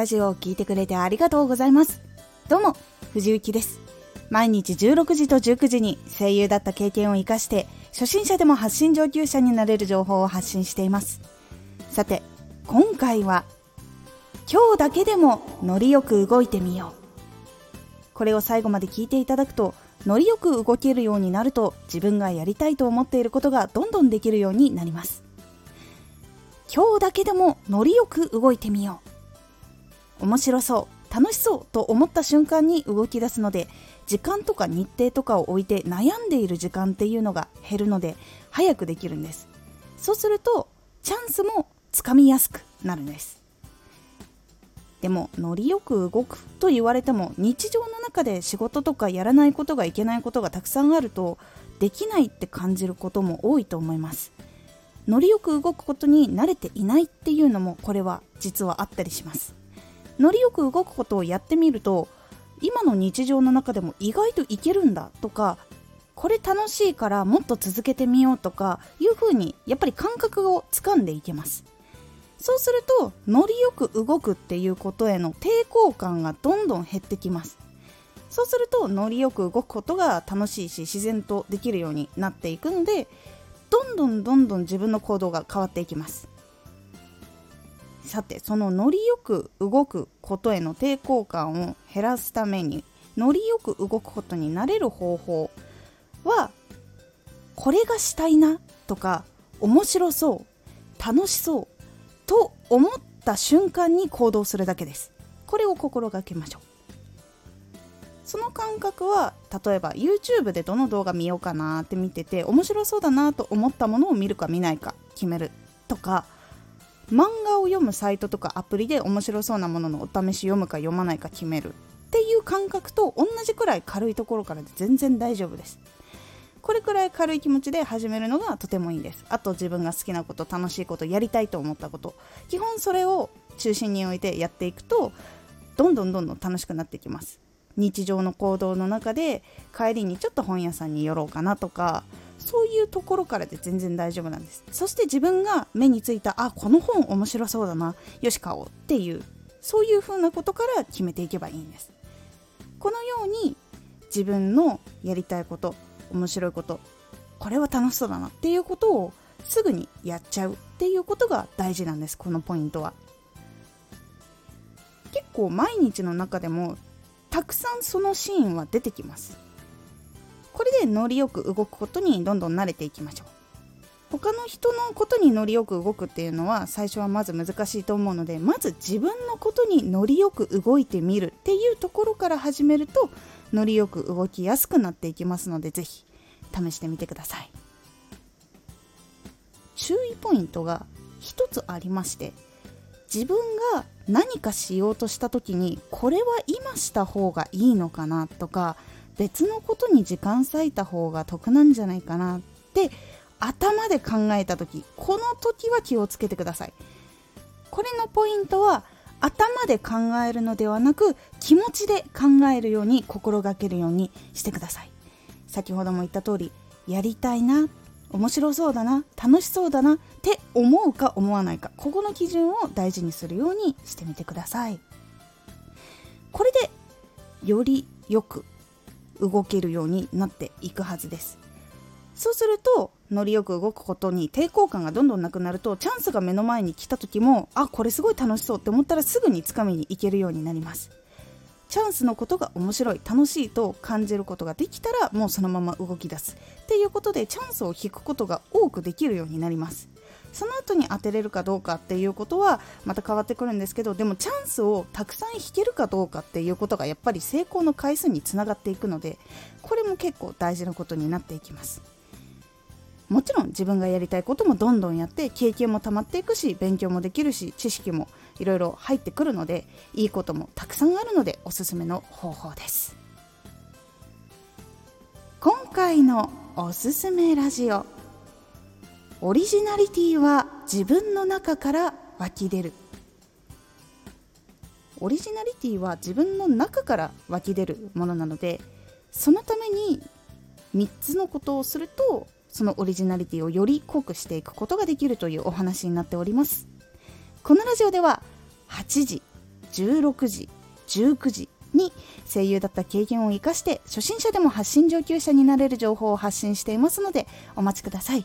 ラジオを聴いてくれてありがとうございます。どうも藤幸です。毎日16時と19時に声優だった経験を生かして初心者でも発信上級者になれる情報を発信しています。さて今回は今日だけでもノリよく動いてみよう。これを最後まで聞いていただくとノリよく動けるようになると自分がやりたいと思っていることがどんどんできるようになります。今日だけでもノリよく動いてみよう。面白そう。楽しそう。と思った瞬間に動き出すので時間とか日程とかを置いて悩んでいる時間っていう。のが減るので早くできるんですそう。するとチャンスもつかみやすくなるんですでもノリよく動くと言われても日常の中で仕事とかやらないことがいけないことがたくさんあるとできないって感じることも多いと思いますノリよく動くことに慣れていないっていう。のもこれは実はあったりしますノリよく動くことをやってみると今の日常の中でも意外といけるんだとかこれ楽しいからもっと続けてみようとかいうふうにやっぱり感覚をつかんでいけます。そうするとノリよく動くっていうことへの抵抗感がどんどん減ってきます。そうするとノリよく動くことが楽しいし自然とできるようになっていくのでどんどんどんどん自分の行動が変わっていきます。さてそのノリよく動くことへの抵抗感を減らすためにノリよく動くことになれる方法はこれがしたいなとか面白そう楽しそうと思った瞬間に行動するだけです。これを心がけましょう。その感覚は例えば YouTube でどの動画見ようかなって見てて面白そうだなと思ったものを見るか見ないか決めるとか漫画を読むサイトとかアプリで面白そうなもののお試し読むか読まないか決めるっていう感覚と同じくらい軽いところからで全然大丈夫です。これくらい軽い気持ちで始めるのがとてもいいです。あと自分が好きなこと楽しいことやりたいと思ったこと。基本それを中心に置いてやっていくとどんどんどんどん楽しくなっていきます。日常の行動の中で帰りにちょっと本屋さんに寄ろうかなとかそういうところからで全然大丈夫なんです。そして自分が目についたあこの本面白そうだなよし買おうっていうそういう風なことから決めていけばいいんです。このように自分のやりたいこと面白いことこれは楽しそうだなっていうことをすぐにやっちゃうっていうことが大事なんですこのポイントは。結構毎日の中でもたくさんそのシーンは出てきます。これでノリよく動くことにどんどん慣れていきましょう。他の人のことにノリよく動くっていうのは最初はまず難しいと思うのでまず自分のことにノリよく動いてみるっていうところから始めるとノリよく動きやすくなっていきますので是非試してみてください。注意ポイントが1つありまして自分が何かしようとした時にこれは今した方がいいのかなとか別のことに時間割いた方が得なんじゃないかなって頭で考えた時この時は気をつけてください。これのポイントは頭で考えるのではなく気持ちで考えるように心がけるようにしてください。先ほども言った通りやりたいな面白そうだな楽しそうだなって思うか思わないかここの基準を大事にするようにしてみてください。これでよりよく動けるようになっていくはずです。そうするとノリよく動くことに抵抗感がどんどんなくなるとチャンスが目の前に来た時もあこれすごい楽しそうって思ったらすぐにつかみに行けるようになります。チャンスのことが面白い楽しいと感じることができたらもうそのまま動き出す。っていうことでチャンスを引くことが多くできるようになります。その後に当てれるかどうかっていうことはまた変わってくるんですけどでもチャンスをたくさん引けるかどうかっていうことがやっぱり成功の回数につながっていくのでこれも結構大事なことになっていきます。もちろん自分がやりたいこともどんどんやって経験もたまっていくし勉強もできるし知識もいろいろ入ってくるのでいいこともたくさんあるのでおすすめの方法です。今回のおすすめラジオ。オリジナリティは自分の中から湧き出る。オリジナリティは自分の中から湧き出るものなのでそのために3つのことをするとそのオリジナリティをより濃くしていくことができるというお話になっております。このラジオでは8時16時19時に声優だった経験を生かして初心者でも発信上級者になれる情報を発信していますのでお待ちください。